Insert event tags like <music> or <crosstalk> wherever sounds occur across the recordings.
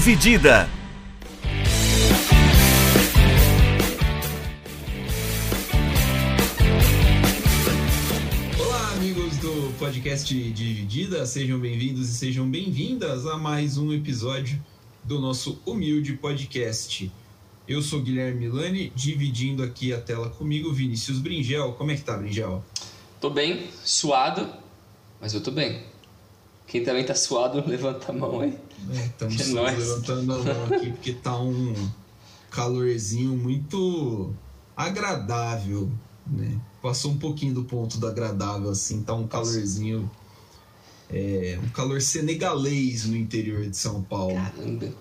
Dividida. Olá, amigos do podcast Dividida, sejam bem-vindos e sejam bem-vindas a mais um episódio do nosso humilde podcast. Eu sou Guilherme Milani, dividindo aqui a tela comigo, Vinícius Bringel. Como é que tá, Bringel? Tô bem, suado, mas eu tô bem. Quem também tá suado, <laughs> levanta a mão aí. É, estamos É levantando a mão aqui porque tá um calorzinho muito agradável, né? Passou um pouquinho do ponto do agradável, assim, tá um calorzinho. É, um calor senegalês no interior de São Paulo, Caramba.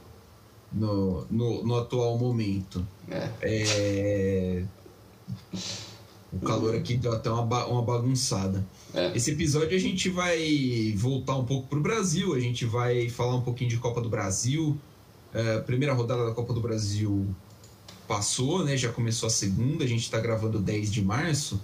no, no, no atual momento. É. É, o calor aqui deu até uma, ba- uma bagunçada. É. Esse episódio a gente vai voltar um pouco pro Brasil, a gente vai falar um pouquinho de Copa do Brasil. A primeira rodada da Copa do Brasil passou, né? Já começou a segunda, a gente está gravando 10 de março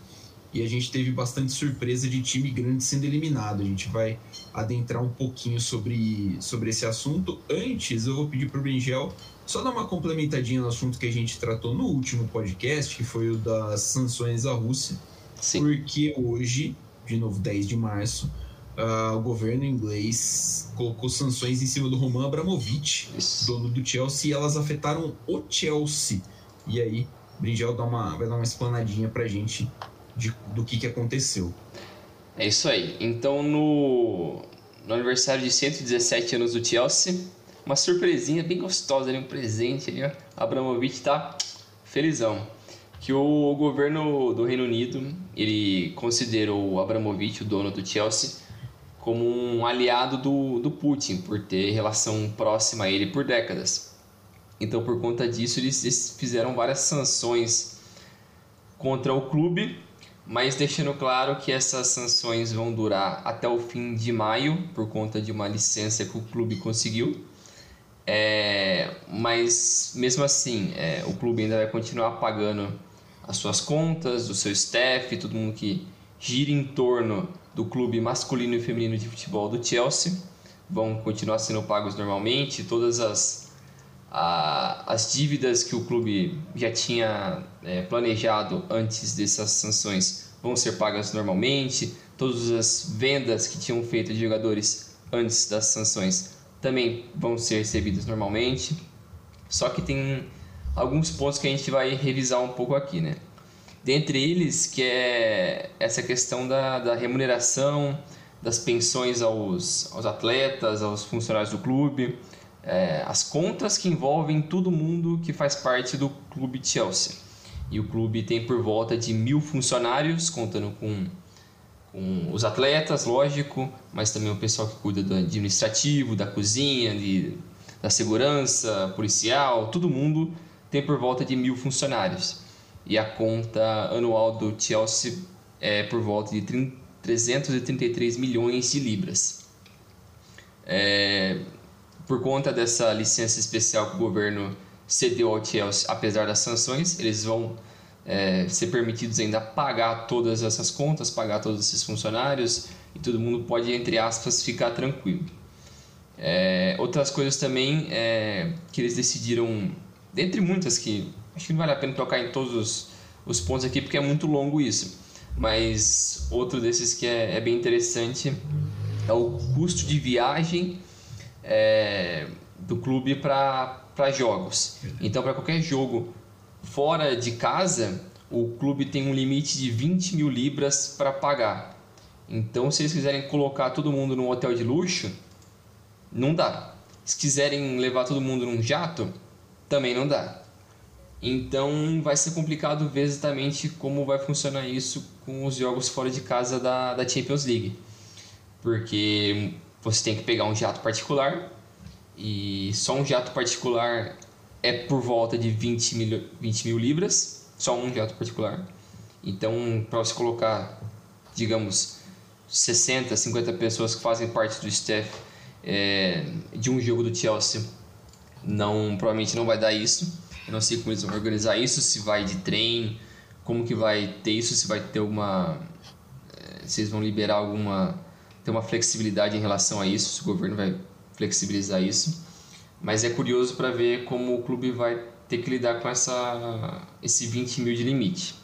e a gente teve bastante surpresa de time grande sendo eliminado. A gente vai adentrar um pouquinho sobre, sobre esse assunto. Antes, eu vou pedir pro Bringel só dar uma complementadinha no assunto que a gente tratou no último podcast, que foi o das sanções à Rússia Sim. porque hoje, de novo, 10 de março, ah, o governo inglês colocou sanções em cima do Roman Abramovich, Isso. dono do Chelsea, e elas afetaram o Chelsea. E aí, Bringel dá uma, vai dar uma explanadinha pra gente de- do que, que aconteceu. É isso aí. Então, no, no aniversário de 117 anos do Chelsea, uma surpresinha bem gostosa ali, um presente ali, ó. Abramovich tá felizão. Que o governo do Reino Unido, ele considerou o Abramovich, o dono do Chelsea, como um aliado do, do Putin, por ter relação próxima a ele por décadas. Então, por conta disso, eles eles fizeram várias sanções contra o clube, mas deixando claro que essas sanções vão durar até o fim de maio, por conta de uma licença que o clube conseguiu. É, mas mesmo assim, é, o clube ainda vai continuar pagando as suas contas, o seu staff, todo mundo que gira em torno do clube masculino e feminino de futebol do Chelsea vão continuar sendo pagos normalmente. Todas as, a- as dívidas que o clube já tinha é, planejado antes dessas sanções vão ser pagas normalmente. Todas as vendas que tinham feito de jogadores antes das sanções também vão ser recebidas normalmente. Só que tem alguns pontos que a gente vai revisar um pouco aqui, né? Dentre eles, que é essa questão da, da remuneração, das pensões aos, aos atletas, aos funcionários do clube, é, as contas que envolvem todo mundo que faz parte do clube Chelsea. E o clube tem por volta de mil funcionários, contando com, com os atletas, lógico, mas também o pessoal que cuida do administrativo, da cozinha, de, da segurança, policial, todo mundo tem por volta de mil funcionários. E a conta anual do Chelsea é por volta de 30 333 milhões de libras. É, por conta dessa licença especial que o governo cedeu ao Chelsea, apesar das sanções, eles vão é, ser permitidos ainda pagar todas essas contas, pagar todos esses funcionários e todo mundo pode, entre aspas, ficar tranquilo. É, outras coisas também é, que eles decidiram, dentre muitas que acho que não vale a pena tocar em todos os, os pontos aqui porque é muito longo isso, mas outro desses que é, é bem interessante é o custo de viagem é, do clube para jogos. Então, para qualquer jogo fora de casa, o clube tem um limite de 20 mil libras para pagar. Então, se eles quiserem colocar todo mundo num hotel de luxo, não dá. Se quiserem levar todo mundo num jato, também não dá. Então vai ser complicado ver exatamente como vai funcionar isso com os jogos fora de casa da, da Champions League. Porque você tem que pegar um jato particular e só um jato particular é por volta de 20 mil, 20 mil libras, só um jato particular. Então, para você colocar, digamos, 60, 50 pessoas que fazem parte do staff é, de um jogo do Chelsea, não provavelmente não vai dar isso. Eu não sei como eles vão organizar isso, se vai de trem, como que vai ter isso, se vai ter alguma. Se eles vão liberar alguma. ter uma flexibilidade em relação a isso, se o governo vai flexibilizar isso. Mas é curioso para ver como o clube vai ter que lidar com essa, esse 20 mil de limite.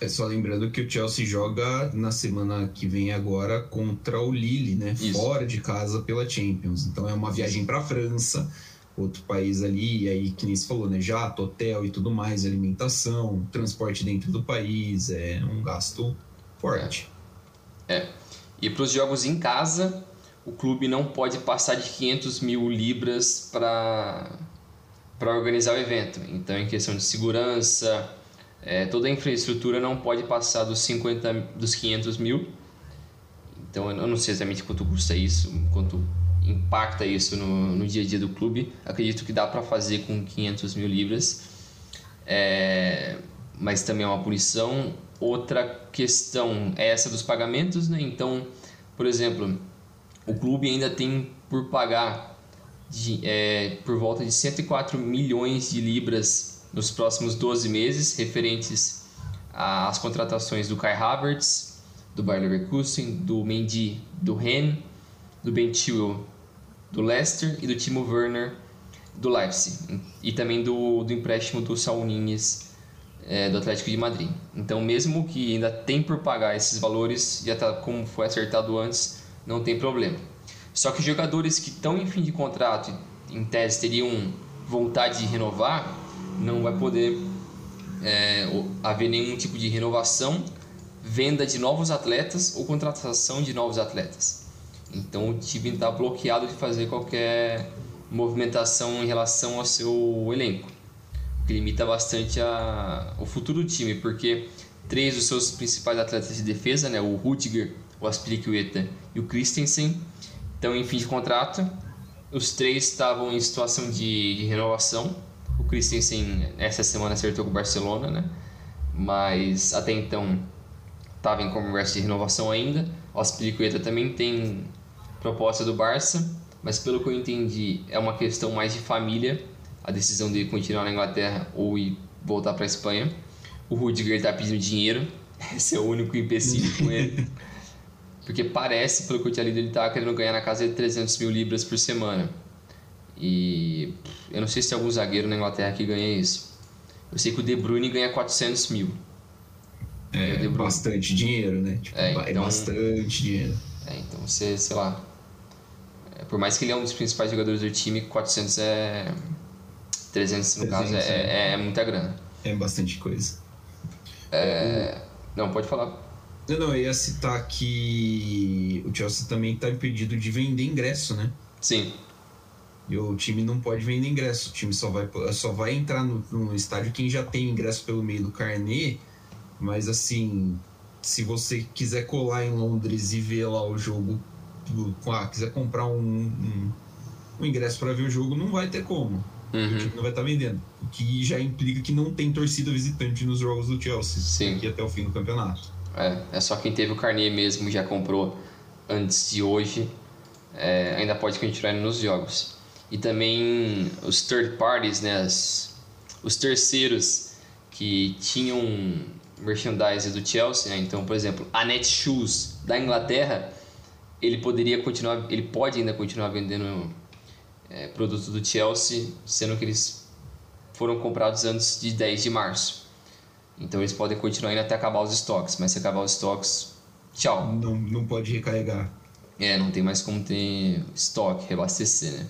É só lembrando que o Chelsea joga na semana que vem agora contra o Lille, né? Isso. Fora de casa pela Champions. Então é uma viagem para a França, outro país ali, e aí que nem se falou, né? Jato, hotel e tudo mais, alimentação, transporte dentro do país, é um gasto forte. É. é. E para os jogos em casa, o clube não pode passar de 500 mil libras para organizar o evento. Então, em questão de segurança, é, toda a infraestrutura não pode passar dos, 50, dos 500 mil. Então, eu não sei exatamente quanto custa isso, quanto impacta isso no, no dia a dia do clube. Acredito que dá para fazer com 500 mil libras, é, mas também é uma punição. Outra questão é essa dos pagamentos, né? Então, por exemplo, o clube ainda tem por pagar de, é, por volta de 104 milhões de libras nos próximos 12 meses, referentes às contratações do Kai Havertz, do Bayer Leverkusen, do Mendy, do Ren, do Ben Chilwell, do Leicester e do Timo Werner, do Leipzig. E também do, do empréstimo do Saul Nunes, é, do Atlético de Madrid. Então, mesmo que ainda tem por pagar esses valores, já está como foi acertado antes, não tem problema. Só que jogadores que estão em fim de contrato, em tese teriam vontade de renovar, não vai poder é, haver nenhum tipo de renovação, venda de novos atletas ou contratação de novos atletas. Então o time está bloqueado de fazer qualquer movimentação em relação ao seu elenco, o que limita bastante a, o futuro do time, porque três dos seus principais atletas de defesa, né, o Rudiger, o Aspilicueta e o Christensen estão em fim de contrato. Os três estavam em situação de, de renovação. O Christensen essa semana acertou com o Barcelona, né? Mas até então estava em conversa de renovação ainda. O Aspilicueta também tem proposta do Barça, mas pelo que eu entendi é uma questão mais de família, a decisão de continuar na Inglaterra ou ir voltar para a Espanha. O Rudiger está pedindo dinheiro, <laughs> esse é o único empecilho com ele. <laughs> Porque parece, pelo que eu tinha lido, ele tá querendo ganhar na casa de 300 mil libras por semana. E eu não sei se tem algum zagueiro na Inglaterra que ganha isso. Eu sei que o De Bruyne ganha 400 mil. É, bastante dinheiro, né? Tipo, é, então, é bastante dinheiro. É, então você, sei lá. É, por mais que ele é um dos principais jogadores do time, 400 é. 300 no 300, caso é, é, é, muita grana. É bastante coisa. É, não, pode falar. Não, não, eu ia citar que o Chelsea também está impedido de vender ingresso, né? Sim. E o time não pode vender ingresso. O time só vai, só vai entrar no, no estádio quem já tem ingresso pelo meio do carnê. Mas assim, se você quiser colar em Londres e ver lá o jogo, ah, quiser comprar um, um, um ingresso para ver o jogo, não vai ter como. Uhum. O time não vai estar tá vendendo. O que já implica que não tem torcida visitante nos jogos do Chelsea. Sim. Aqui até o fim do campeonato. É, é só quem teve o carnê mesmo já comprou antes de hoje é, ainda pode continuar nos jogos. E também os third parties, né, as, os terceiros que tinham merchandise do Chelsea, né? então, por exemplo, a Netshoes da Inglaterra, ele poderia continuar, ele pode ainda continuar vendendo é, produtos do Chelsea, sendo que eles foram comprados antes de 10 de março. Então eles podem continuar indo até acabar os estoques, mas se acabar os estoques, tchau. Não, não pode recarregar. É, não tem mais como ter estoque, reabastecer, né?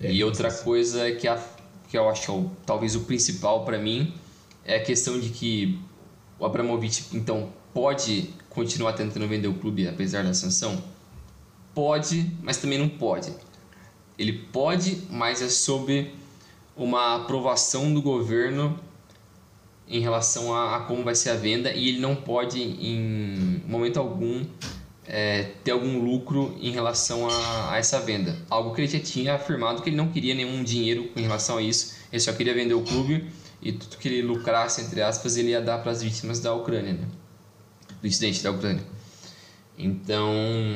É, e outra coisa que, a, que eu acho é talvez o principal para mim é a questão de que o Abramovich, então, pode continuar tentando vender o clube apesar da sanção? Pode, mas também não pode. Ele pode, mas é sob uma aprovação do governo em relação a, a, como vai ser a venda e ele não pode, em momento algum, é, ter algum lucro em relação a, a, essa venda. Algo que ele já tinha afirmado que ele não queria nenhum dinheiro em relação a isso, ele só queria vender o clube e tudo que ele lucrasse, entre aspas, ele ia dar para as vítimas da Ucrânia, né? do incidente da Ucrânia. Então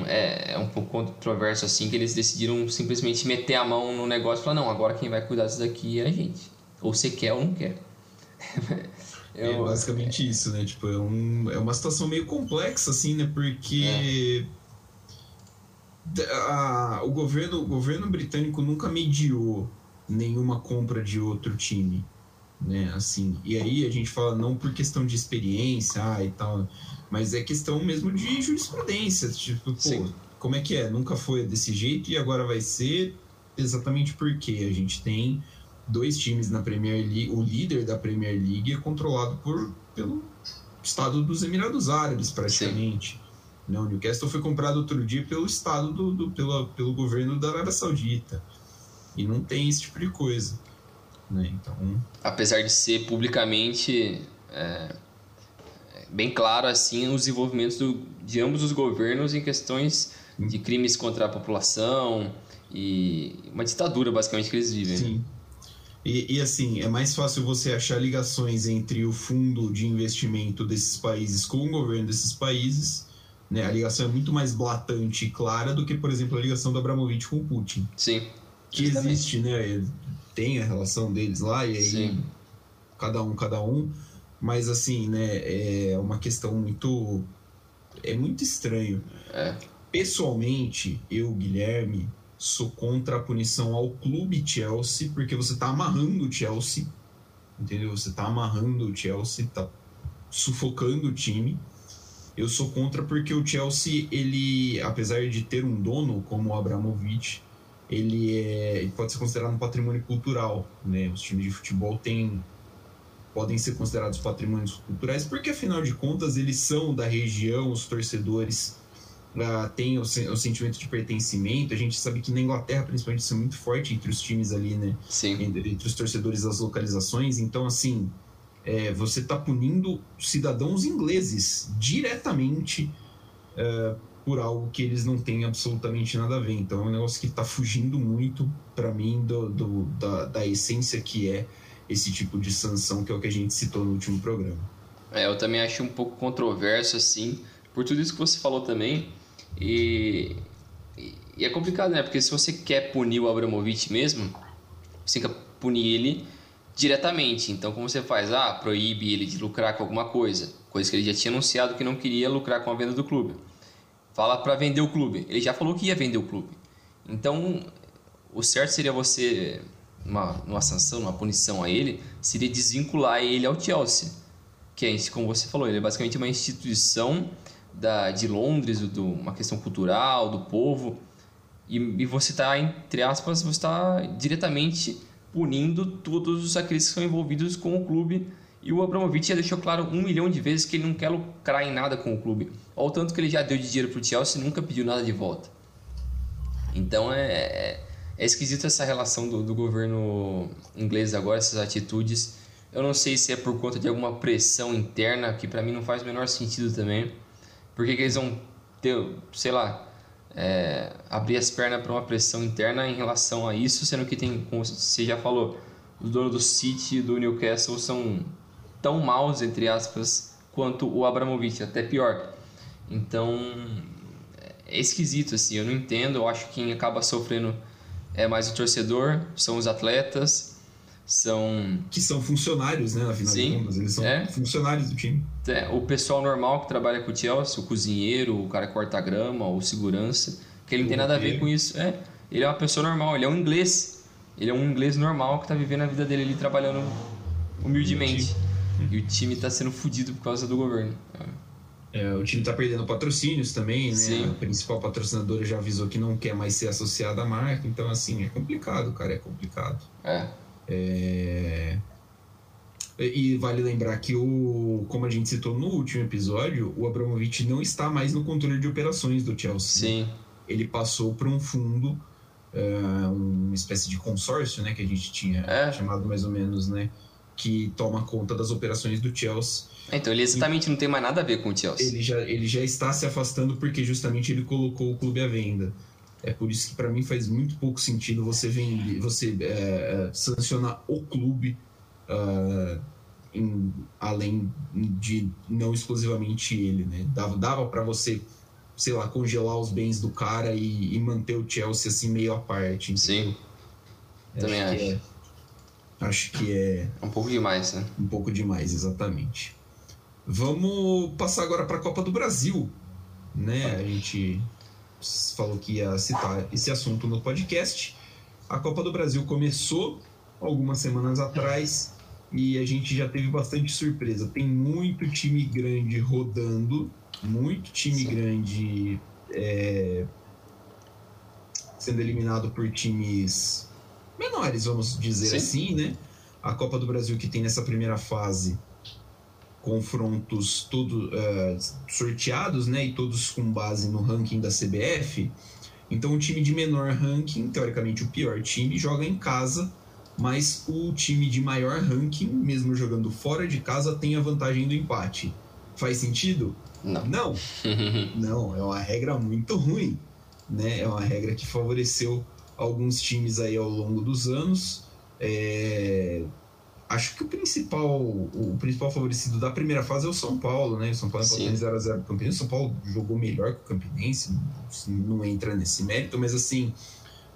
é, é, um pouco controverso assim que eles decidiram simplesmente meter a mão no negócio e falar: não, agora quem vai cuidar disso daqui é a gente. Ou você quer ou não quer. <laughs> É eu, é basicamente é... isso, né? Tipo, é, um, é uma situação meio complexa, assim, né? Porque. a, o, governo, o governo britânico nunca mediou nenhuma compra de outro time. Né, assim, e aí a gente fala não por questão de experiência ah, e tal, mas é questão mesmo de jurisprudência. Tipo, pô, como é que é? Nunca foi desse jeito e agora vai ser exatamente porque a gente tem dois times na Premier League, o líder da Premier League é controlado por, pelo Estado dos Emirados Árabes, praticamente. Não, o Newcastle foi comprado outro dia pelo Estado do, do pelo, pelo governo da Arábia Saudita. E não tem esse tipo de coisa. Né? Então... Apesar de ser publicamente é, bem claro assim os envolvimentos do, de ambos os governos em questões de crimes contra a população e uma ditadura basicamente que eles vivem. Sim. E, e, assim, é mais fácil você achar ligações entre o fundo de investimento desses países com o governo desses países. Né? A ligação é muito mais blatante e clara do que, por exemplo, a ligação do Abramovich com o Putin. Sim. Que existe, né? Tem a relação deles lá, e aí Sim. cada um, cada um. Mas assim, né, é uma questão muito. É muito estranho. É. Pessoalmente, eu, Guilherme, sou contra a punição ao clube Chelsea, porque você está amarrando o Chelsea, entendeu? Você está amarrando o Chelsea, está sufocando o time. Eu sou contra porque o Chelsea, ele, apesar de ter um dono como o Abramovich, ele, é, pode ser considerado um patrimônio cultural, né? Os times de futebol têm podem ser considerados patrimônios culturais porque afinal de contas eles são da região, os torcedores uh, tem o, o, sentimento de pertencimento. A gente sabe que na Inglaterra, principalmente, isso é muito forte entre os times ali, né? Sim. Entre, entre os torcedores das localizações. Então, assim, é, você está punindo cidadãos ingleses diretamente uh, por algo que eles não têm absolutamente nada a ver. Então, é um negócio que está fugindo muito, para mim, do, do da, da essência que é esse tipo de sanção, que é o que a gente citou no último programa. É, eu também acho um pouco controverso, assim, por tudo isso que você falou também. E, e é complicado, né? Porque se você quer punir o Abramovich mesmo, você tem que punir ele diretamente. Então, como você faz? Ah, proíbe ele de lucrar com alguma coisa, coisa que ele já tinha anunciado que não queria lucrar com a venda do clube. Fala para vender o clube. Ele já falou que ia vender o clube. Então, o certo seria você, uma, uma sanção, uma punição a ele, seria desvincular ele ao Chelsea. Que é, como você falou, ele é basicamente uma instituição da, de Londres, do, uma questão cultural, do povo, e, e você está, entre aspas, você está diretamente punindo todos aqueles que são envolvidos com o clube. E o Abramovich já deixou claro um milhão de vezes que ele não quer lucrar em nada com o clube. Ao tanto que ele já deu de dinheiro para o Chelsea e nunca pediu nada de volta. Então é, é, é esquisito essa relação do, do governo inglês agora, essas atitudes. Eu não sei se é por conta de alguma pressão interna, que para mim não faz o menor sentido também. Por que, que eles vão ter, sei lá, é, abrir as pernas para uma pressão interna em relação a isso, sendo que tem, como você já falou, os donos do City e do Newcastle são tão maus, entre aspas, quanto o Abramovich, até pior. Então, é esquisito, assim, eu não entendo, eu acho que quem acaba sofrendo é mais o torcedor, são os atletas, são. Que são funcionários, né? Afinal Sim, de contas, eles são é. funcionários do time. É, o pessoal normal que trabalha com o Chelsea, o cozinheiro, o cara que corta grama, o segurança, que ele não tem nada a ver com isso. É, ele é uma pessoa normal, ele é um inglês. Ele é um inglês normal que tá vivendo a vida dele ali trabalhando humildemente. E o time tá sendo fodido por causa do governo. É, o time tá perdendo patrocínios também, né? Sim. O principal patrocinador já avisou que não quer mais ser associado à marca. Então, assim, é complicado, cara, é complicado. É. É... E vale lembrar que, o, como a gente citou no último episódio, o Abramovich não está mais no controle de operações do Chelsea. Sim. Ele passou para um fundo, uh, uma espécie de consórcio, né, que a gente tinha é. chamado mais ou menos, né, que toma conta das operações do Chelsea. Então ele exatamente e, não tem mais nada a ver com o Chelsea. Ele já, ele já está se afastando porque justamente ele colocou o clube à venda. É por isso que para mim faz muito pouco sentido você vender, você é, é, sancionar o clube uh, em, além de não exclusivamente ele, né? Dava, dava para você, sei lá, congelar os bens do cara e, e, manter o Chelsea assim meio à parte. Entendeu? Sim. Também acho. Que é, acho que é um pouco demais, né? Um pouco demais, exatamente. Vamos passar agora para a Copa do Brasil, né? A gente falou que ia citar esse assunto no podcast. A Copa do Brasil começou algumas semanas atrás e a gente já teve bastante surpresa. Tem muito time grande rodando, muito time grande é, sendo eliminado por times menores, vamos dizer Sim. assim, né? A Copa do Brasil que tem nessa primeira fase confrontos todos uh, sorteados, né? E todos com base no ranking da CBF. Então o time de menor ranking, teoricamente o pior time, joga em casa, mas o time de maior ranking, mesmo jogando fora de casa, tem a vantagem do empate. Faz sentido? Não. Não. <laughs> Não, é uma regra muito ruim, né? É uma regra que favoreceu alguns times aí ao longo dos anos. É... Acho que o principal, o principal favorecido da primeira fase é o São Paulo, né? O São Paulo empatou 0x0 com o Campinense. O São Paulo jogou melhor que o Campinense, não entra nesse mérito, mas assim,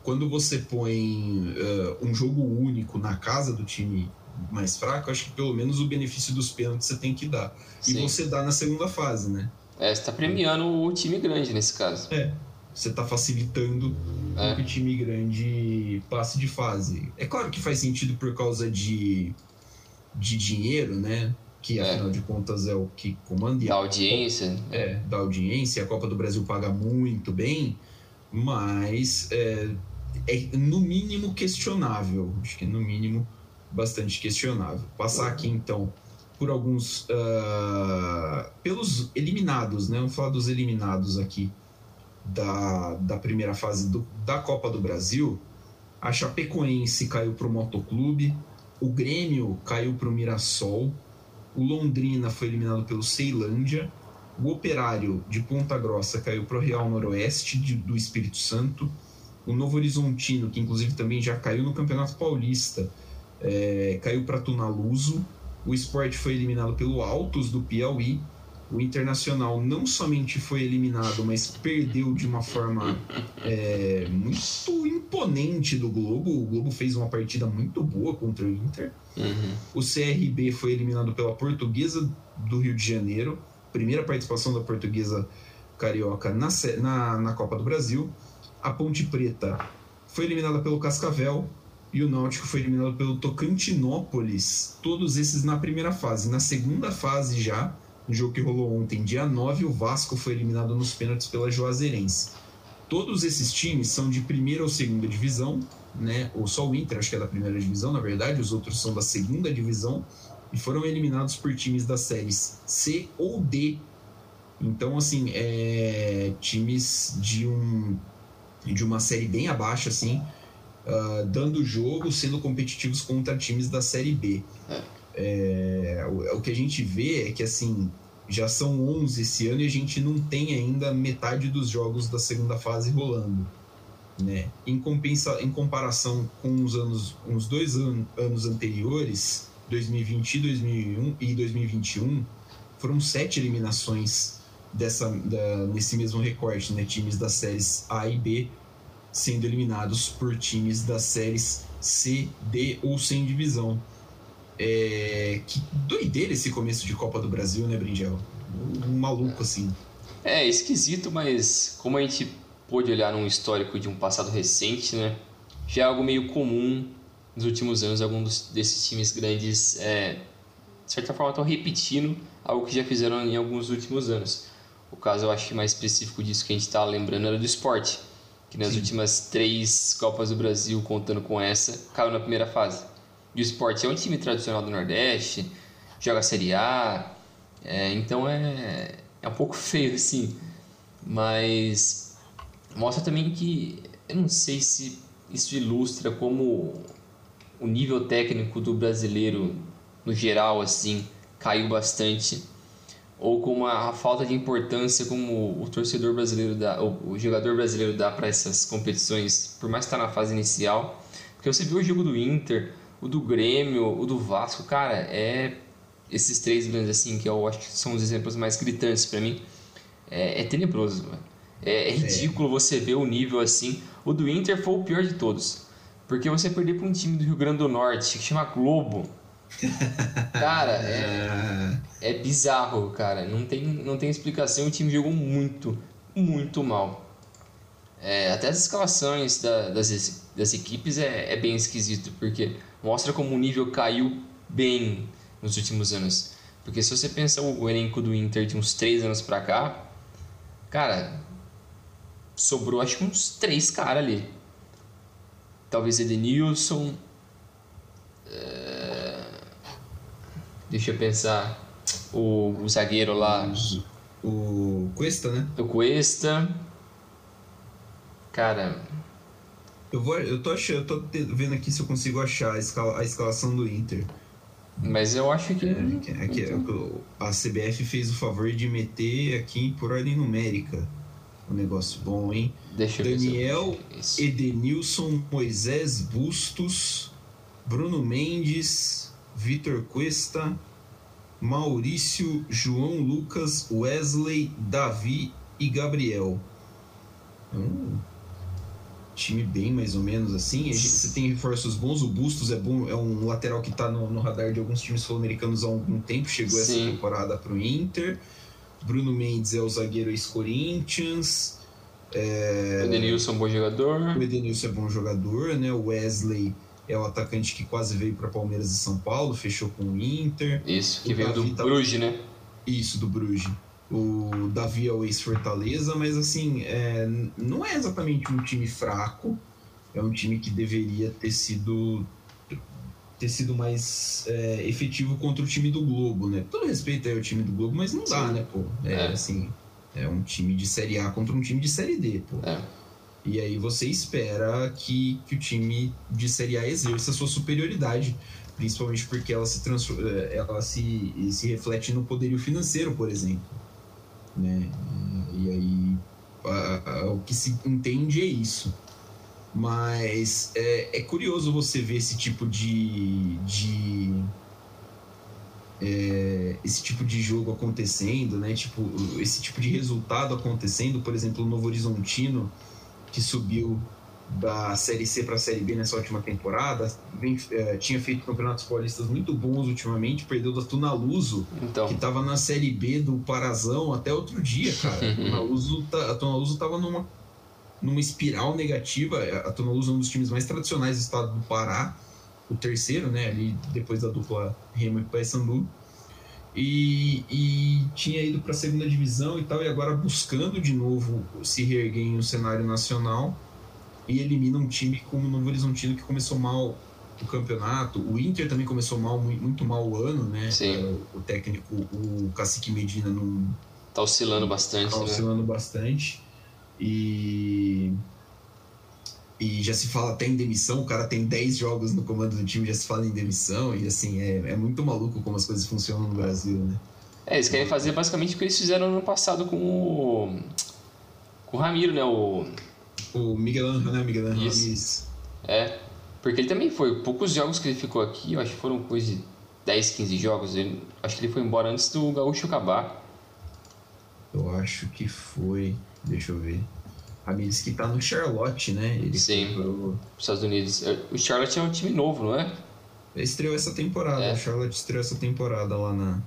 quando você põe uh, um jogo único na casa do time mais fraco, acho que pelo menos o benefício dos pênaltis você tem que dar. Sim. E você dá na segunda fase, né? É, você tá premiando o time grande nesse caso. É, você está facilitando é. que o time grande passe de fase. É claro que faz sentido por causa de, de dinheiro, né? Que é. afinal de contas é o que comanda. Da audiência. É, da audiência. A Copa do Brasil paga muito bem, mas é, é no mínimo questionável. Acho que é no mínimo bastante questionável. Passar aqui então por alguns. Uh, pelos eliminados, né? Vamos falar dos eliminados aqui da, da primeira fase do, da Copa do Brasil, a Chapecoense caiu para o Motoclube, o Grêmio caiu para o Mirassol, o Londrina foi eliminado pelo Ceilândia, o Operário de Ponta Grossa caiu para o Real Noroeste de, do Espírito Santo, o Novo Horizontino, que inclusive também já caiu no Campeonato Paulista, é, caiu para Tunaluso, o Sport foi eliminado pelo Altos do Piauí, o Internacional não somente foi eliminado, mas perdeu de uma forma é, muito imponente do Globo. O Globo fez uma partida muito boa contra o Inter. Uhum. O CRB foi eliminado pela Portuguesa do Rio de Janeiro. Primeira participação da Portuguesa Carioca na, na, na Copa do Brasil. A Ponte Preta foi eliminada pelo Cascavel e o Náutico foi eliminado pelo Tocantinópolis. Todos esses na primeira fase. Na segunda fase já no jogo que rolou ontem, dia 9, o Vasco foi eliminado nos pênaltis pela Juazeirense. Todos esses times são de primeira ou segunda divisão, né? Ou só o Inter, acho que é da primeira divisão, na verdade, os outros são da segunda divisão e foram eliminados por times das séries C ou D. Então, assim, é times de um de uma série bem abaixo, assim, uh, dando jogo, sendo competitivos contra times da série B. É. O, o, que a gente vê é que assim já são 11 esse ano e a gente não tem ainda metade dos jogos da segunda fase rolando. Né? Em, compensa, em comparação com os anos, uns dois an anos anteriores, 2020 2001, e 2021, foram sete eliminações dessa, da, nesse mesmo recorte, né? times das séries A e B sendo eliminados por times das séries C, D ou sem divisão. É, que doideira esse começo de Copa do Brasil, né, Brinjel? Um maluco assim. É esquisito, mas como a gente pôde olhar num histórico de um passado recente, né? Já é algo meio comum nos últimos anos, alguns desses times grandes, é, de certa forma, estão repetindo algo que já fizeram em alguns últimos anos. O caso, eu acho mais específico disso que a gente está lembrando era do esporte, que nas Sim. últimas três Copas do Brasil, contando com essa, caiu na primeira fase. E o esporte é um time tradicional do Nordeste, joga Série A, é, então é, é um pouco feio assim. Mas mostra também que eu não sei se isso ilustra como o nível técnico do brasileiro no geral assim caiu bastante ou como a, falta de importância como o torcedor brasileiro dá, o jogador brasileiro dá para essas competições, por mais que está na fase inicial, porque você viu o jogo do Inter, o do Grêmio, o do Vasco, cara, é esses três grandes assim que eu acho que são os exemplos mais gritantes para mim. É, é tenebroso, mano. É, é ridículo é. você ver o nível assim. O do Inter foi o pior de todos. Porque você perder para um time do Rio Grande do Norte que chama Globo. <laughs> Cara, é, é bizarro, cara. Não tem, não tem explicação. O time jogou muito, muito mal. É, até as escalações da, das, das equipes é, é bem esquisito, porque mostra como o nível caiu bem nos últimos anos. Porque se você pensa o elenco do Inter de uns três anos pra cá, cara, sobrou acho que uns três caras ali. Talvez Edenilson. É... Deixa eu pensar. O, o zagueiro lá. O Cuesta, né? O Cuesta. Cara. Eu, vou, eu, tô achando, eu tô vendo aqui se eu consigo achar a, escala, a escalação do Inter. Mas eu acho que. É, aqui, então... A CBF fez o favor de meter aqui por ordem numérica. Um negócio bom, hein? Deixa Daniel, Edenilson, Moisés Bustos, Bruno Mendes, Vitor Cuesta, Maurício, João Lucas, Wesley, Davi e Gabriel. Hum, time bem mais ou menos assim. Você tem reforços bons, o Bustos é bom, é um lateral que está no, no, radar de alguns times sul-americanos há algum tempo, chegou Sim. essa temporada para o Inter. Bruno Mendes é o zagueiro ex-Corinthians. É... O Edenilson é um bom jogador. O Edenilson é bom jogador, né? O Wesley é o atacante que quase veio para Palmeiras e São Paulo, fechou com o Inter. Isso, que o veio Davi do tá... Bruges, né? Isso, do Bruges. O Davi é o ex-Fortaleza, mas assim, é, não é exatamente um time fraco. É um time que deveria ter sido ter sido mais é, efetivo contra o time do Globo, né? Todo respeito aí ao time do Globo, mas não dá, Sim. né, pô? É, é, assim, é um time de Série A contra um time de Série D, pô. É. E aí você espera que, que o time de Série A exerça a sua superioridade, principalmente porque ela se, é, ela se, se reflete no poderio financeiro, por exemplo né? E aí a, a, o que se entende é isso. Mas é, é curioso você ver esse tipo de, de é, esse tipo de jogo acontecendo, né? Tipo, esse tipo de resultado acontecendo, por exemplo, o Novo Horizontino que subiu da Série C para a Série B nessa última temporada. Vem, é, tinha feito campeonatos paulistas muito bons ultimamente, perdeu da Tunaluso, então. que estava na Série B do Parazão até outro dia, cara. <laughs> Tunaluso, tá, a Tunaluso tava numa, numa espiral negativa. A Tunaluso é um dos times mais tradicionais do estado do Pará, o terceiro, né, ali depois da dupla Remo e Paysandu. E, e, tinha ido para a segunda divisão e tal, e agora buscando de novo se reerguer em um cenário nacional e elimina um time como o Novo Horizontino que começou mal o campeonato. O Inter também começou mal, muito mal o ano, né? Sim. É, o técnico, o Cacique Medina não. Tá oscilando bastante. Tá né? oscilando bastante. E. E já se fala até em demissão, o cara tem 10 jogos no comando do time, já se fala em demissão, e assim, é, é muito maluco como as coisas funcionam no Brasil, né? É, eles querem fazer basicamente o que eles fizeram no ano passado com o. com o Ramiro, né? O o Miguel Angel, né? Miguel Angel. É, porque ele também foi. Poucos jogos que ele ficou aqui, eu acho que foram coisa de 10, 15 jogos. Ele, acho que ele foi embora antes do Gaúcho acabar. Eu acho que foi. Deixa eu ver. Ramirez que tá no Charlotte, né? Ele Sim. Estados Unidos. É, o Charlotte é um time novo, não é? Ele estreou essa temporada. É. O Charlotte estreou essa temporada lá na...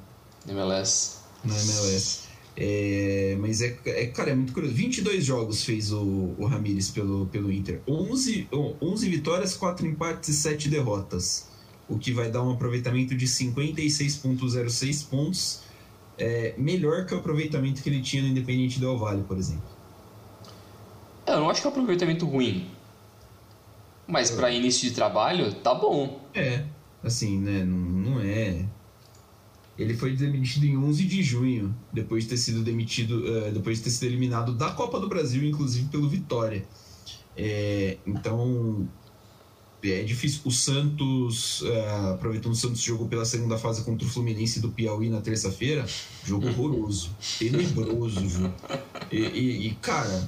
MLS. Na MLS. É, mas é, é, cara, é muito curioso. 22 jogos fez o, o Ramires pelo, pelo Inter. 11, 11 vitórias, 4 empates e 7 derrotas. O que vai dar um aproveitamento de 56,06 pontos. É, melhor que o aproveitamento que ele tinha no Independente Del Vale, por exemplo. É, eu não acho que é um aproveitamento ruim. Mas para início de trabalho, tá bom. É, assim, né? Não, não é ele foi demitido em 11 de junho, depois de ter sido demitido, uh, depois de ter sido eliminado da Copa do Brasil, inclusive pelo Vitória. É, então é difícil. O Santos, uh, aproveitando o Santos jogou pela segunda fase contra o Fluminense do Piauí na terça-feira, jogo horroroso, tenebroso jogo. E, e, e, cara,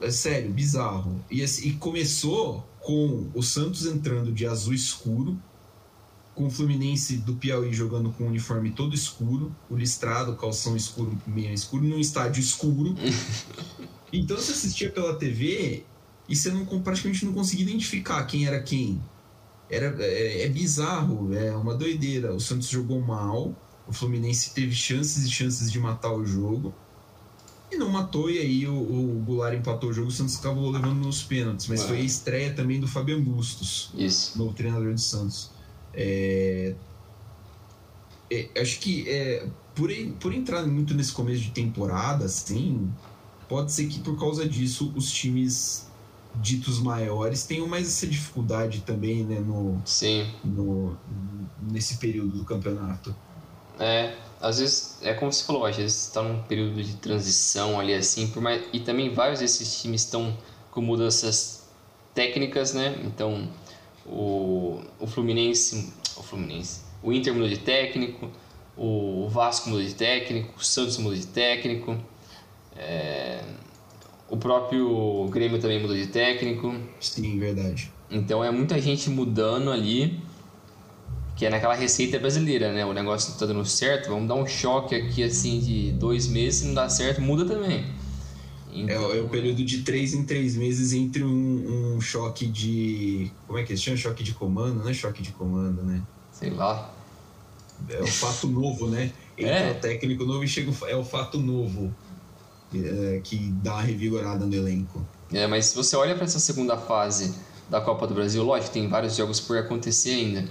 é sério, bizarro. E, assim, e começou com o Santos entrando de azul escuro com o Fluminense do Piauí jogando com o uniforme todo escuro, o listrado, calção escuro, meia escuro, num estádio escuro. <laughs> então você assistia pela TV e você não, praticamente não conseguia identificar quem era quem. Era, é, é bizarro, é uma doideira. O Santos jogou mal, o Fluminense teve chances e chances de matar o jogo. e não matou, e aí o, o Goulart empatou o jogo, o Santos acabou levando nos pênaltis. Mas Ah. foi a estreia também do Fabian Bustos, Isso. novo treinador do Santos. É, é, acho que é, por, por entrar muito nesse começo de temporada, assim, pode ser que por causa disso os times ditos maiores tenham mais essa dificuldade também, né, no, Sim. no, nesse período do campeonato. É, às vezes, é como você falou, às vezes está num período de transição ali assim, por mais, e também vários desses times estão com mudanças técnicas, né? Então, o, o Fluminense, o Fluminense, o Inter mudou de técnico, o Vasco mudou de técnico, o Santos mudou de técnico, é, o próprio Grêmio também mudou de técnico. Sim, verdade. Então é muita gente mudando ali, que é naquela receita brasileira, né? O negócio não tá dando certo, vamos dar um choque aqui assim de dois meses, se não dá certo, muda também. É, Então, é o período de três em três meses entre um, um choque de. Como é que se chama? Choque de comando, não é choque de comando, né? sei lá. É o fato novo, né? Entra É. o técnico novo e chega o, é o fato novo é, que dá uma revigorada no elenco. É, mas se você olha para essa segunda fase da Copa do Brasil, lógico, tem vários jogos por acontecer ainda.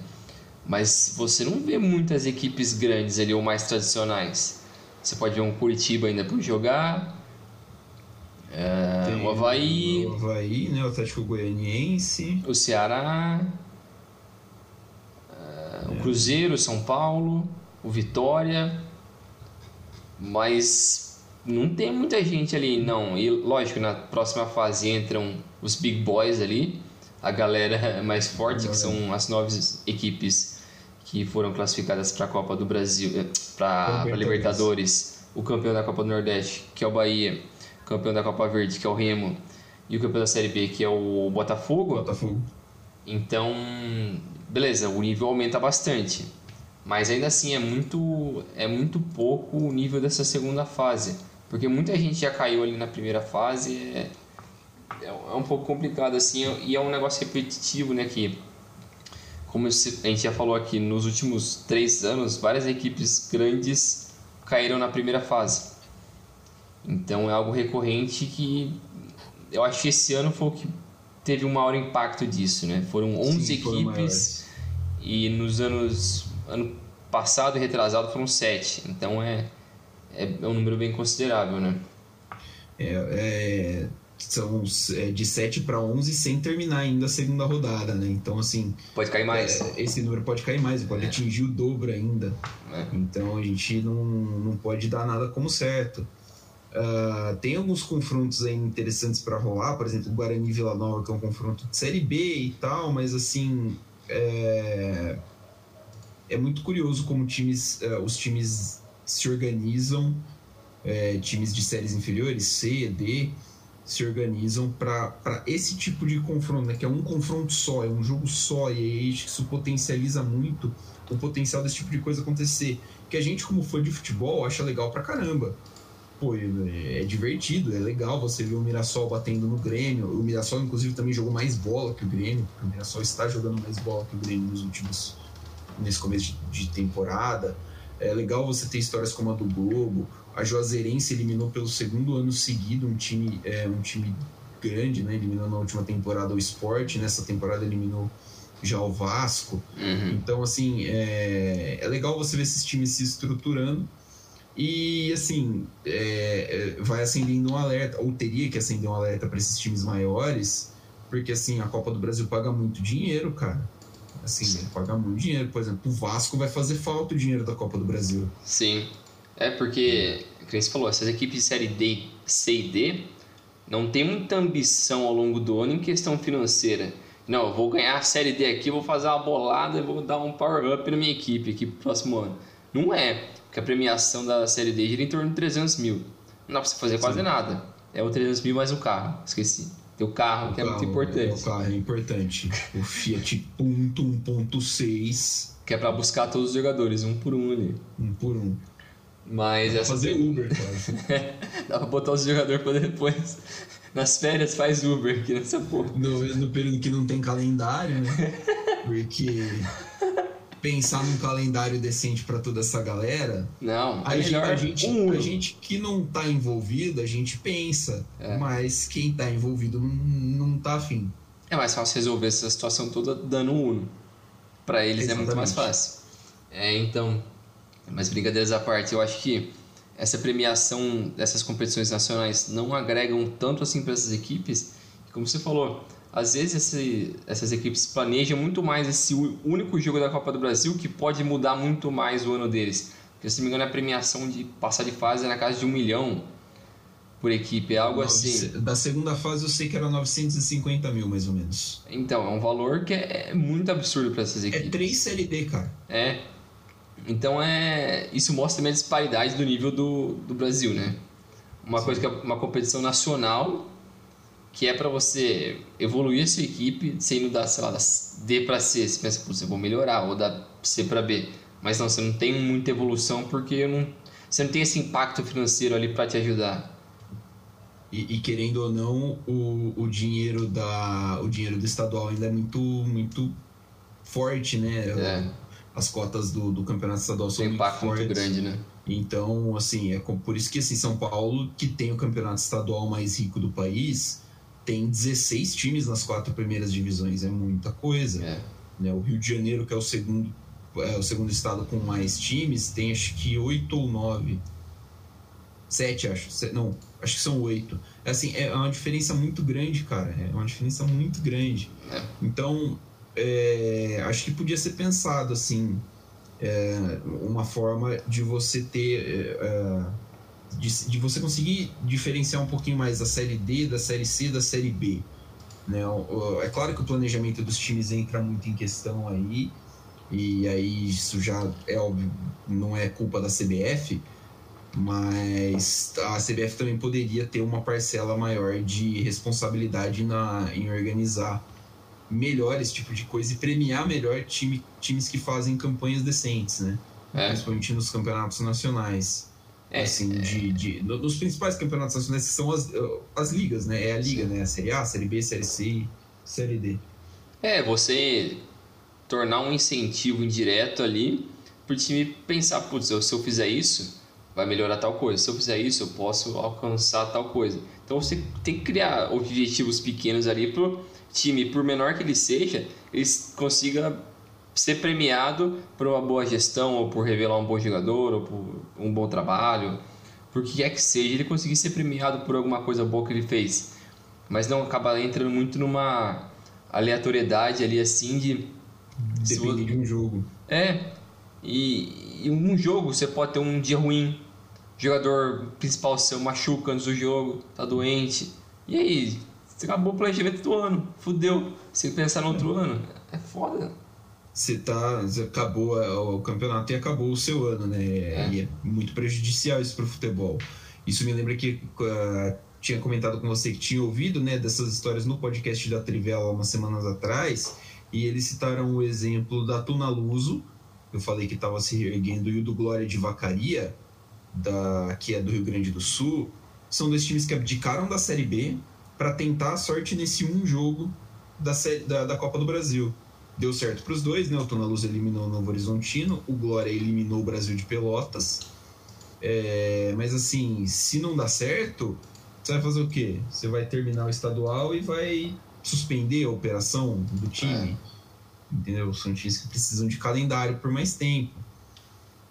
Mas você não vê muitas equipes grandes ali ou mais tradicionais. Você pode ver um Curitiba ainda por jogar. É, Tem o Havaí, O Havaí, né? O Atlético Goianiense. o Ceará, é, o Cruzeiro, o São Paulo, o Vitória, mas não tem muita gente ali, não. E lógico, na próxima fase entram os big boys ali, a galera <laughs> mais forte, que são as nove equipes que foram classificadas para a Copa do Brasil, para Libertadores. Libertadores, o campeão da Copa do Nordeste, que é o Bahia, campeão da Copa Verde, que é o Remo, e o campeão da Série B, que é o Botafogo. Botafogo. Então, beleza, o nível aumenta bastante. Mas ainda assim é muito, é muito pouco o nível dessa segunda fase. Porque muita gente já caiu ali na primeira fase. É, é um pouco complicado assim. E é um negócio repetitivo, né? Que, como a gente já falou aqui, nos últimos três anos, várias equipes grandes caíram na primeira fase. Então é algo recorrente que eu acho que esse ano foi o que teve um maior impacto disso, né? Foram 11 Sim, foram equipes maiores. e nos anos ano passado e retrasado foram 7. Então é, é, é um número bem considerável, né? É, é, são é, de 7 para 11 sem terminar ainda a segunda rodada, né? Então, assim, Pode cair mais. é, esse número pode cair mais, pode atingir o dobro ainda. É. Então, a gente não, não pode dar nada como certo. Ah, tem alguns confrontos aí interessantes para rolar, por exemplo, Guarani Vila Nova, que é um confronto de Série B e tal, mas assim. É, é muito curioso como times, eh, os times se organizam, eh, times de séries inferiores, C, D, se organizam para esse tipo de confronto, né? que é um confronto só, é um jogo só, e aí isso potencializa muito o potencial desse tipo de coisa acontecer. Que a gente, como fã de futebol, acha legal pra caramba. Pô, é é divertido, é legal você ver o Mirassol batendo no Grêmio. O Mirassol, inclusive, também jogou mais bola que o Grêmio. O Mirassol está jogando mais bola que o Grêmio nos últimos. nesse começo de, de temporada. É legal você ter histórias como a do Globo. A Juazeirense eliminou pelo segundo ano seguido um time, é, um time grande, né? Eliminou na última temporada o Sport, nessa temporada eliminou já o Vasco. Uhum. Então, assim, é, é legal você ver esses times se estruturando e, assim, é, é, vai acendendo um alerta, ou teria que acender um alerta para esses times maiores, porque, assim, a Copa do Brasil paga muito dinheiro, cara. Assim, Sim. paga muito dinheiro. Por exemplo, o Vasco vai fazer falta o dinheiro da Copa do Brasil. Sim. É porque, como você falou, essas equipes de série D, C e D não tem muita ambição ao longo do ano em questão financeira. Não, eu vou ganhar a série D aqui, vou fazer uma bolada e vou dar um power up na minha equipe aqui pro próximo ano. Não é, porque a premiação da série D gira em torno de 300 mil. Não dá pra você fazer quase nada. É o 300 mil mais um carro, esqueci. Tem o carro, que é muito Carro, importante. O carro é importante. o Fiat Punto 1.6, Que é pra buscar todos os jogadores, um por um ali. um por um. Mas essa fazer Uber, quase. <laughs> Dá pra botar os jogadores pra depois. Nas férias faz Uber aqui nessa porra. no, no período que não tem calendário, né? <laughs> Porque pensar num calendário decente para toda essa galera. Não, a, é gente, a, gente, um a gente que não tá envolvido, a gente pensa. É. Mas quem tá envolvido não, tá afim. É mais fácil resolver essa situação toda dando um Uno. Pra eles é muito mais Exatamente. fácil. É, então. Mas brincadeiras à parte, eu acho que essa premiação dessas competições nacionais não agregam tanto assim para essas equipes. Como você falou, às vezes esse- essas equipes planejam muito mais esse único jogo da Copa do Brasil que pode mudar muito mais o ano deles. Porque se não me engano, a premiação de passar de fase é na casa de um milhão por equipe, é algo assim. Da segunda fase eu sei que era 950 mil, mais ou menos. Então, é um valor que é muito absurdo para essas É equipes. 3 Série D, cara. É. Então é. Isso mostra também a disparidade do nível do, do Brasil, né? Uma coisa que é uma competição nacional que é para você evoluir a sua equipe, você indo da, sei lá, da D para C, você pensa, putz, eu vou melhorar, ou da C para B. Mas não, você não tem muita evolução porque não, você não tem esse impacto financeiro ali para te ajudar. E, e querendo ou não, o, o dinheiro da o dinheiro do estadual ainda é muito muito forte, né? É, As cotas do, do campeonato estadual são tem um muito impacto fortes. muito grande, né? Então, assim, é por isso que assim, São Paulo, que tem o campeonato estadual mais rico do país, tem 16 times nas quatro primeiras divisões. É muita coisa. É. né? O Rio de Janeiro, que é o segundo, é o segundo estado com mais times, tem acho que oito ou nove. Sete, acho. Não, acho que são oito. É assim, é uma diferença muito grande, cara. É uma diferença muito grande. É. Então, é, acho que podia ser pensado, assim, é, uma forma de você ter. De, de você conseguir diferenciar um pouquinho mais da série D, da série C, da série B. Né? É claro que o planejamento dos times entra muito em questão aí, e aí isso já é óbvio, não é culpa da CBF, mas a CBF também poderia ter uma parcela maior de responsabilidade na, em organizar melhor esse tipo de coisa e premiar melhor time, times que fazem campanhas decentes, né? É. Principalmente nos campeonatos nacionais. É, assim, de, de, no- nos principais campeonatos nacionais que são as, as ligas, né? É a liga, né? A Série A, Série B, Série C e Série D. É, você tornar um incentivo indireto ali pro time pensar, putz, se eu fizer isso, vai melhorar tal coisa. Se eu fizer isso, eu posso alcançar tal coisa. Então você tem que criar objetivos pequenos ali pro time, por menor que ele seja, ele consiga ser premiado por uma boa gestão, ou por revelar um bom jogador, ou por um bom trabalho, por que quer que seja, ele conseguir ser premiado por alguma coisa boa que ele fez. Mas não acabar entrando muito numa aleatoriedade ali assim de. Depende de um jogo. é, e, e um jogo você pode ter um dia ruim, o jogador principal seu machuca antes do jogo, tá doente, e aí? Você acabou o planejamento do ano, fudeu. Se pensar no outro ano, é foda. Você tá. acabou é, o campeonato e acabou o seu ano, né? E é muito prejudicial isso pro futebol. Isso me lembra que ah, tinha comentado com você que tinha ouvido né, dessas histórias no podcast da Trivela umas semanas atrás, e eles citaram o exemplo da Tuna Luso, eu falei que estava se reerguendo, e o do Glória de Vacaria, da, que é do Rio Grande do Sul. São dois times que abdicaram da Série B para tentar a sorte nesse um jogo da, série, da, da Copa do Brasil. Deu certo para os dois, né? O Tuna Luz eliminou o Novo Horizontino, o Glória eliminou o Brasil de Pelotas. É, mas assim, se não dá certo, você vai fazer o quê? Você vai terminar o estadual e vai suspender a operação do time. Entendeu? São times que precisam de calendário por mais tempo.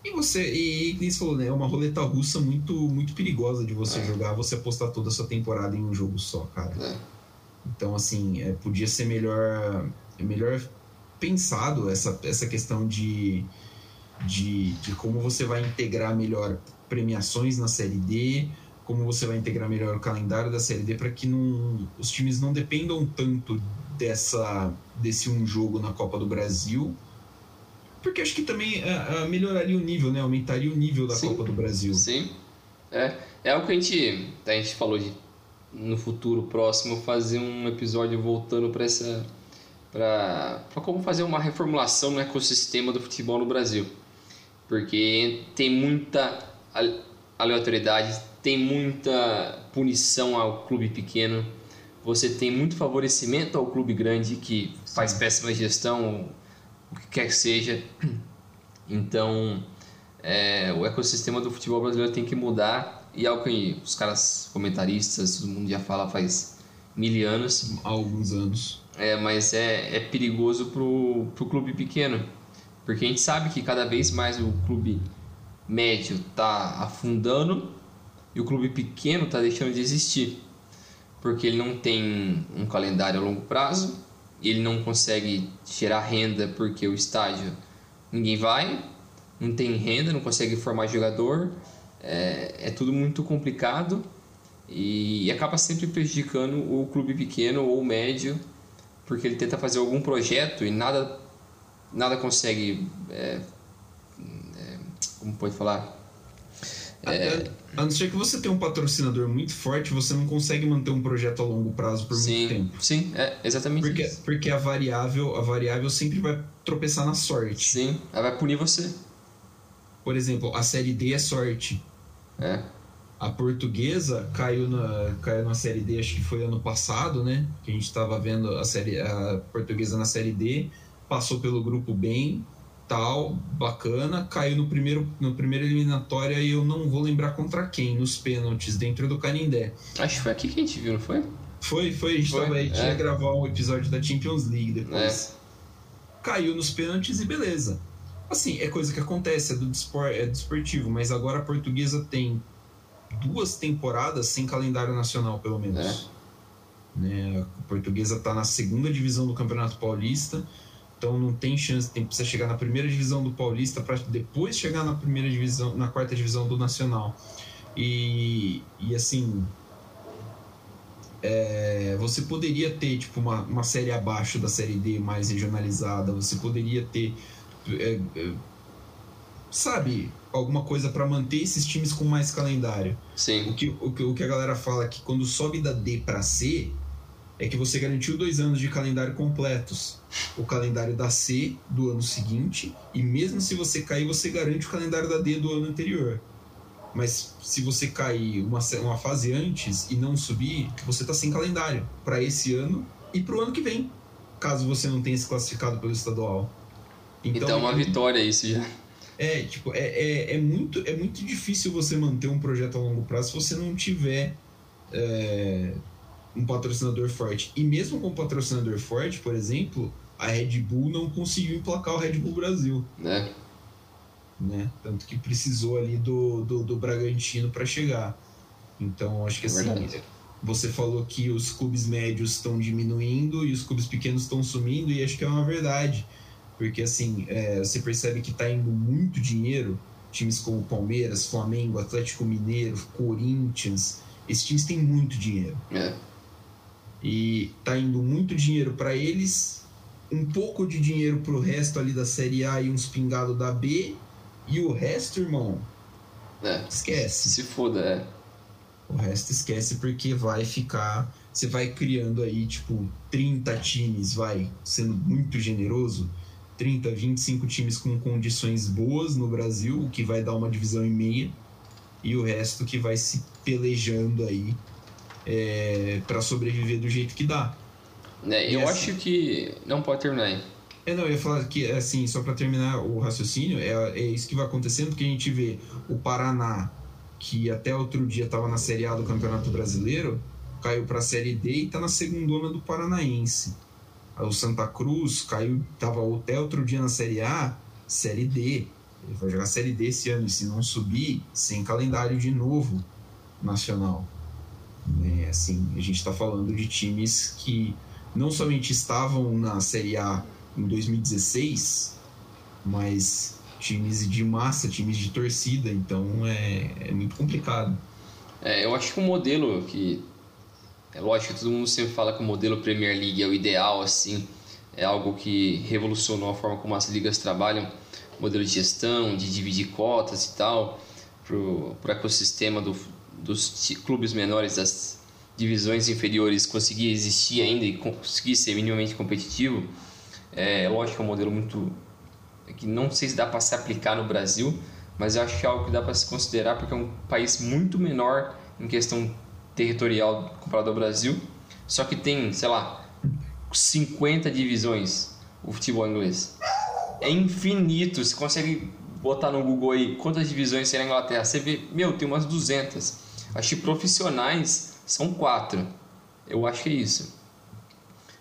E você, e você falou, né? É uma roleta russa muito, muito perigosa de você É. jogar, você apostar toda a sua temporada em um jogo só, cara. É. Então, assim, é, podia ser melhor, melhor pensado essa, essa questão de, de, de como você vai integrar melhor premiações na Série D, como você vai integrar melhor o calendário da Série D para que não, os times não dependam tanto dessa, desse um jogo na Copa do Brasil. Porque acho que também ah, ah, melhoraria o nível, né? Aumentaria o nível da Sim. Copa do Brasil. Sim. É, é algo que a gente, a gente falou de no futuro próximo fazer um episódio voltando para essa para como fazer uma reformulação no ecossistema do futebol no Brasil. Porque tem muita ale- aleatoriedade, tem muita punição ao clube pequeno, você tem muito favorecimento ao clube grande que faz péssima gestão, o que quer que seja. Então, é, o ecossistema do futebol brasileiro tem que mudar e é algo que os caras comentaristas, todo mundo já fala faz mil anos. Há alguns anos. É, mas é, é perigoso pro, pro clube pequeno. Porque a gente sabe que cada vez mais o clube médio tá afundando e o clube pequeno tá deixando de existir. Porque ele não tem um calendário a longo prazo, ele não consegue gerar renda porque o estádio ninguém vai, não tem renda, não consegue formar jogador, é, é tudo muito complicado e, acaba sempre prejudicando o clube pequeno ou médio porque ele tenta fazer algum projeto e nada nada consegue é, é, como pode falar é, a não ser que você tenha um patrocinador muito forte, você não consegue manter um projeto a longo prazo por sim, muito tempo. Sim, é exatamente porque, isso. Porque a variável, a variável sempre vai tropeçar na sorte. Sim, ela vai punir você. Por exemplo, a série D é sorte. É. A portuguesa caiu na, caiu na série D, acho que foi ano passado, né? Que a gente estava vendo a série a portuguesa na série D, passou pelo grupo bem, tal, bacana, caiu no primeiro no primeiro eliminatória e eu não vou lembrar contra quem, nos pênaltis, dentro do Canindé. Acho que foi aqui que a gente viu, não foi? Foi, foi, a gente, foi, tava, a gente é. ia gravar um episódio da Champions League depois. É. Caiu nos pênaltis e beleza. Assim, é coisa que acontece, é do, despor, é do esportivo, mas agora a portuguesa tem duas temporadas sem calendário nacional, pelo menos. É. Né? A portuguesa está na segunda divisão do Campeonato Paulista, então não tem chance, tem precisa chegar na primeira divisão do Paulista para depois chegar na primeira divisão, na quarta divisão do Nacional. E, e assim, é, você poderia ter tipo uma, uma série abaixo da série D mais regionalizada, você poderia ter é, é, sabe, alguma coisa para manter esses times com mais calendário. Sim. O que, o, que, o que a galera fala é que quando sobe da D para C, é que você garantiu dois anos de calendário completos. O calendário da C do ano seguinte, e mesmo se você cair, você garante o calendário da D do ano anterior. Mas se você cair uma, uma fase antes e não subir, você tá sem calendário para esse ano e para o ano que vem, caso você não tenha se classificado pelo estadual. Então, então é uma vitória isso já. É, tipo, é, é, é, muito, é muito difícil você manter um projeto a longo prazo se você não tiver é, um patrocinador forte. E mesmo com um patrocinador forte, por exemplo, a Red Bull não conseguiu emplacar o Red Bull Brasil. Né? Né? Tanto que precisou ali do, do, do Bragantino para chegar. Então, acho que é assim, verdade. você falou que os clubes médios estão diminuindo e os clubes pequenos estão sumindo, e acho que é uma verdade porque assim, é, você percebe que está indo muito dinheiro, times como Palmeiras, Flamengo, Atlético Mineiro, Corinthians, esses times têm muito dinheiro. É. E tá indo muito dinheiro para eles, um pouco de dinheiro pro resto ali da Série A e uns pingados da B, e o resto, irmão, é. esquece. Se foda, é. O resto esquece porque vai ficar. Você vai criando aí, tipo, 30 times, vai, sendo muito generoso 30, 25 times com condições boas no Brasil, o que vai dar uma divisão e meia, e o resto que vai se pelejando aí é, para sobreviver do jeito que dá. É, eu assim, acho que. Não pode terminar aí. É, não, eu ia falar que, assim, só para terminar o raciocínio, é, é isso que vai acontecendo, porque a gente vê o Paraná, que até outro dia estava na Série A do Campeonato Brasileiro, caiu para a Série D e está na segunda do Paranaense. O Santa Cruz caiu, tava até outro dia na Série A, Série D. Ele vai jogar Série D esse ano, e se não subir, sem calendário de novo nacional. É, assim, a gente está falando de times que não somente estavam na Série A em 2016, mas times de massa, times de torcida, então é, é muito complicado. É, eu acho que o modelo que é lógico que todo mundo sempre fala que o modelo Premier League é o ideal, assim, é algo que revolucionou a forma como as ligas trabalham, modelo de gestão, de dividir cotas e tal, para o ecossistema do, dos clubes menores, das divisões inferiores conseguir existir ainda e conseguir ser minimamente competitivo. É lógico que é um modelo muito. que não sei se dá para se aplicar no Brasil, mas eu acho que é algo que dá para se considerar porque é um país muito menor em questão territorial comparado ao Brasil, só que tem, sei lá, 50 divisões o futebol inglês. é infinito. Você consegue botar no Google aí quantas divisões tem na Inglaterra. Você vê, meu, tem umas 200. Acho que profissionais são quatro. Eu acho que é isso.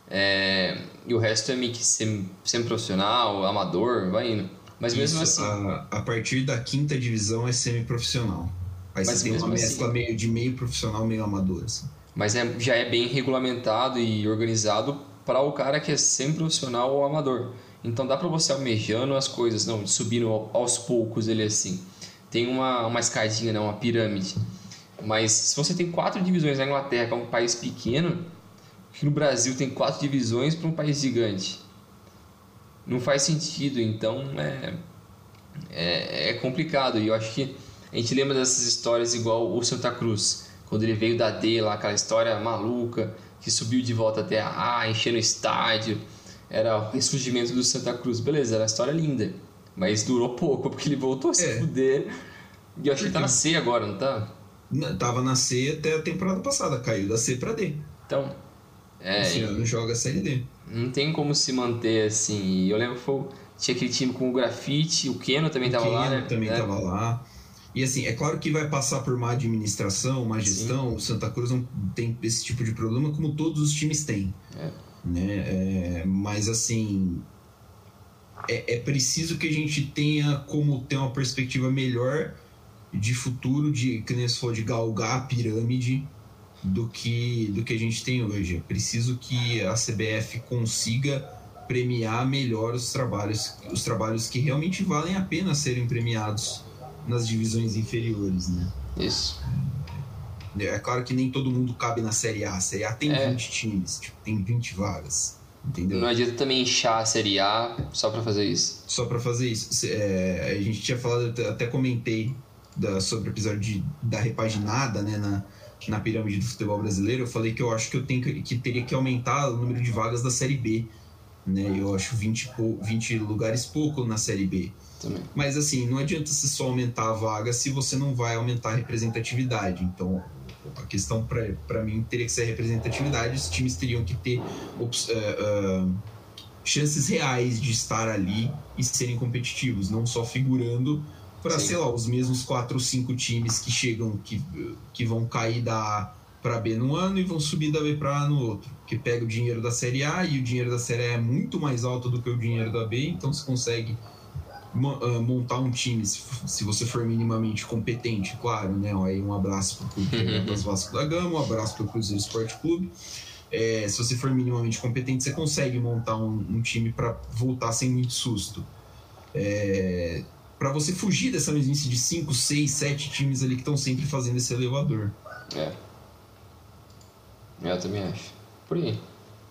É, e o resto é meio que semi-profissional, amador, vai indo. Mas mesmo Isso, assim. A, a, partir da quinta divisão é semi-profissional. Aí mas tem uma mescla assim, meio de meio profissional, meio amador. Assim. Mas é, já é bem regulamentado e organizado para o cara que é semi-profissional ou amador. Então dá para você almejando as coisas, não, subindo aos poucos ele assim. Tem uma, uma escadinha, né, uma pirâmide. Mas se você tem quatro divisões na Inglaterra, que é um país pequeno, que no Brasil tem quatro divisões para um país gigante. Não faz sentido, então é, é, é, complicado. E eu acho que a gente lembra dessas histórias igual o Santa Cruz, quando ele veio da D lá, aquela história maluca, que subiu de volta até a A, enchendo o estádio. Era o ressurgimento do Santa Cruz. Beleza, era uma história linda. Mas durou pouco, <laughs> porque ele voltou a se é. fuder. E eu acho que ele tá na C agora, não tá? Tava na C até a temporada passada, caiu da C pra D. Então, é, Esse ano joga a Série D. Não tem como se manter assim. Eu lembro que foi, tinha aquele time com o Grafite, o Keno também estava lá, né? também estava é. lá. E assim, é claro que vai passar por uma administração, uma gestão. Sim. O Santa Cruz não tem esse tipo de problema, como todos os times têm. É. Né? É, mas assim, é, é preciso que a gente tenha como ter uma perspectiva melhor de futuro, de que nem falou, de galgar a pirâmide do que, do que a gente tem hoje. É preciso que a CBF consiga premiar melhor os trabalhos, os trabalhos que realmente valem a pena serem premiados nas divisões inferiores, né? Isso. É, claro que nem todo mundo cabe na Série A. A Série A tem é. 20 times, tipo, tem 20 vagas. Entendeu? Não adianta também inchar a Série A só para fazer isso. Só para fazer isso. É, a gente tinha falado, até comentei da, sobre o episódio de, da repaginada, né? Na, na pirâmide do futebol brasileiro, eu falei que eu acho que eu tenho que, que teria que aumentar o número de vagas da Série B. Né? Eu acho 20, 20 lugares pouco na Série B. Também. Mas assim, não adianta você só aumentar a vaga se você não vai aumentar a representatividade. Então, a questão para mim teria que ser a representatividade. Os times teriam que ter uh, uh, chances reais de estar ali e serem competitivos, não só figurando para, sei lá, os mesmos quatro ou cinco times que chegam, que, que vão cair da para B no ano e vão subir da B para A no outro. Que pega o dinheiro da Série A e o dinheiro da Série A é muito mais alto do que o dinheiro da B, então você consegue ah, montar um time, se você for minimamente competente, claro, né? Aí um abraço para o Clube <laughs> das Vasco da Gama, um abraço para o Cruzeiro Esporte Clube. É, se você for minimamente competente, você consegue montar um, um time para voltar sem muito susto. É, para você fugir dessa mesmice de 5, 6, 7 times ali que estão sempre fazendo esse elevador. É. Eu também acho. Por aí.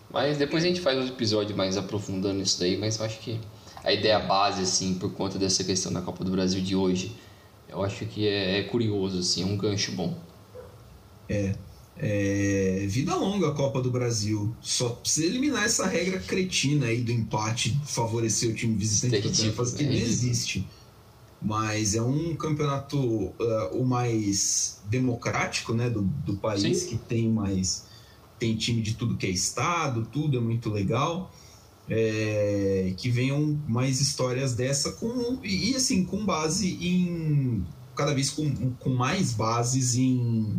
Mas depois a gente faz outro episódio mais aprofundando isso daí, mas eu acho que a ideia base, assim, por conta dessa questão da Copa do Brasil de hoje, eu acho que é, é curioso, assim, é um gancho bom. É. É, vida longa a Copa do Brasil. Só precisa eliminar essa regra cretina aí do empate, favorecer o time visitante para fazer que não existe mas é um campeonato uh, o mais democrático né, do, do país, Sim. que tem mais tem time de tudo que é estado, tudo é muito legal. É, que venham mais histórias dessa com e assim com base em cada vez com, com mais bases em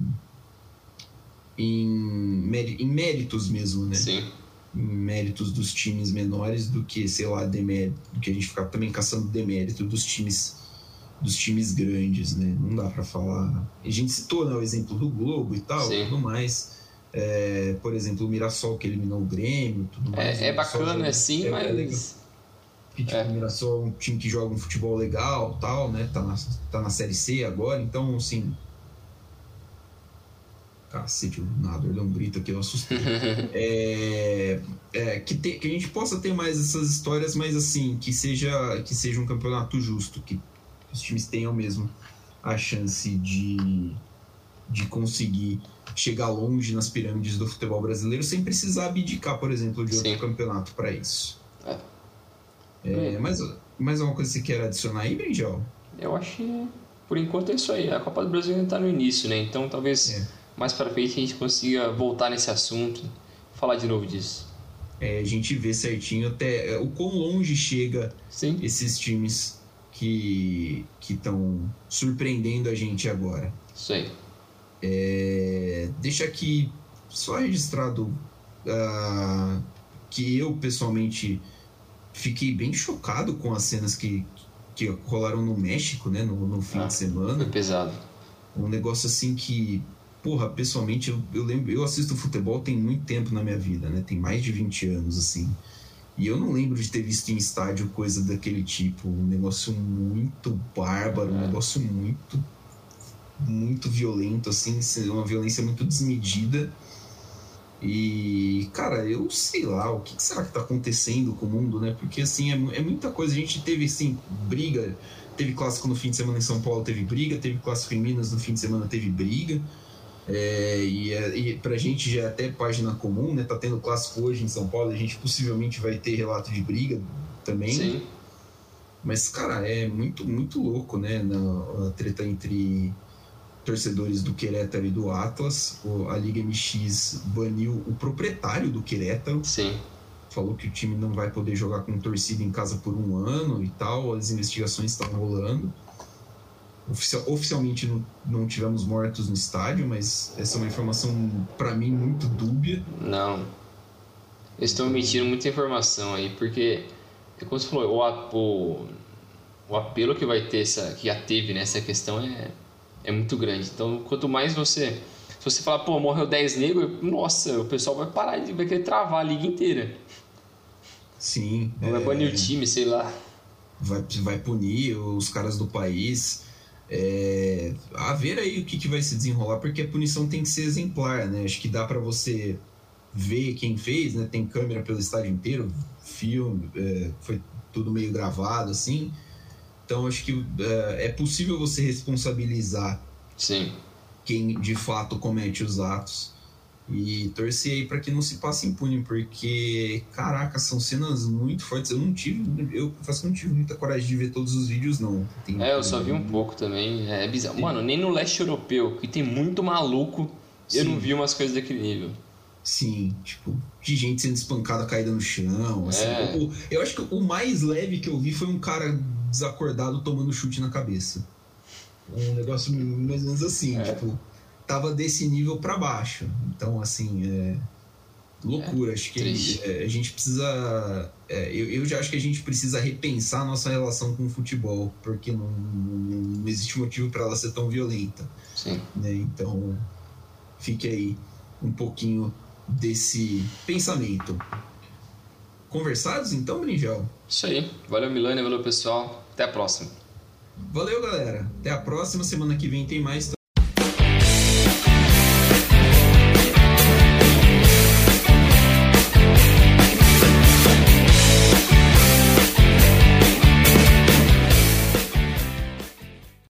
em, em méritos mesmo, né? Sim. Em méritos dos times menores do que, sei lá, demérito, do que a gente ficar também caçando demérito dos times dos times grandes, né? Não dá para falar. A gente citou né, o exemplo do Globo e tal, Sim. tudo mais. É, por exemplo, o Mirassol que eliminou o Grêmio, tudo mais. É, é bacana, assim, é, mas. É. Que, tipo, é. O Mirassol é um time que joga um futebol legal, tal, né? Tá na, tá na Série C agora, então, assim. Cacete, o nadador deu um grito aqui, eu assustei. <laughs> é, é, que, te, que a gente possa ter mais essas histórias, mas assim, que seja, que seja um campeonato justo, que os times tenham mesmo a chance de, de conseguir chegar longe nas pirâmides do futebol brasileiro sem precisar abdicar, por exemplo, de outro Sim. campeonato para isso. É. É, mas mais alguma coisa que você quer adicionar aí, Benjel? Eu acho que por enquanto é isso aí. A Copa do Brasil ainda está no início, né? Então talvez é. mais para frente a gente consiga voltar nesse assunto, falar de novo disso. é, a gente vê certinho até é, o quão longe chega Sim. esses times que estão surpreendendo a gente agora. Isso aí. É, deixa aqui só registrado uh, que eu pessoalmente fiquei bem chocado com as cenas que, que rolaram no México, né, no, no fim Ah, de semana. Foi pesado. Um negócio assim que, porra, pessoalmente eu, eu lembro, eu assisto futebol tem muito tempo na minha vida, né? Tem mais de 20 anos assim. E eu não lembro de ter visto em estádio coisa daquele tipo, um negócio muito bárbaro, um É. negócio muito muito violento assim, uma violência muito desmedida. E, cara, eu sei lá, o que será que tá acontecendo com o mundo, né? Porque, assim, é, é muita coisa. A gente teve, assim, briga. Teve clássico no fim de semana em São Paulo, teve briga. Teve clássico em Minas no fim de semana, teve briga. É, e, é- e pra gente já é até página comum, né? Tá tendo clássico hoje em São Paulo. A gente possivelmente vai ter relato de briga também. Sim. Mas, cara, é muito, muito louco, né? Na, a treta entre torcedores do Querétaro e do Atlas. A Liga MX baniu o proprietário do Querétaro. Sim. Falou que o time não vai poder jogar com torcida em casa por um ano e tal. As investigações estão rolando. Oficial- oficialmente não, não tivemos mortos no estádio, mas essa é uma informação, para mim, muito dúbia. Não. Eles estão emitindo muita informação aí, porque, é como você falou, o, o, o apelo que vai ter, essa, que já teve nessa questão é, é muito grande. Então, quanto mais você. Se você falar, pô, morreu 10 negros, nossa, o pessoal vai parar, de- vai querer travar a liga inteira. Sim. Vai é, banir o time, sei lá. vai, vai punir os caras do país. É, a ver aí o que, que vai se desenrolar, porque a punição tem que ser exemplar, né? Acho que dá para você ver quem fez, né? Tem câmera pelo estádio inteiro, filme, é, foi tudo meio gravado assim. Então acho que é, é possível você responsabilizar Sim. quem de fato comete os atos e torcer aí para que não se passe impune, porque caraca, são cenas muito fortes. Eu não tive, eu confesso que não tive muita coragem de ver todos os vídeos não. Tem- É, eu só vi um pouco também. É bizarro. Mano, nem no leste europeu, que tem muito maluco, eu Sim. não vi umas coisas daquele nível. Sim, tipo, de gente sendo espancada caída no chão. Assim, É. O- eu acho que o mais leve que eu vi foi um cara desacordado tomando chute na cabeça. Um negócio mais ou menos assim, É. tipo, tava desse nível pra baixo. Então, assim, é. Loucura, acho que triste. é, a gente precisa. é, eu, eu já acho que a gente precisa repensar a nossa relação com o futebol, porque não, não, existe motivo para ela ser tão violenta Sim. né? Então, fique aí um pouquinho desse pensamento. Conversados então, Brinjel? Isso aí. Valeu, Milânia. Valeu, pessoal. Até a próxima. Valeu, galera. Até a próxima semana que vem tem mais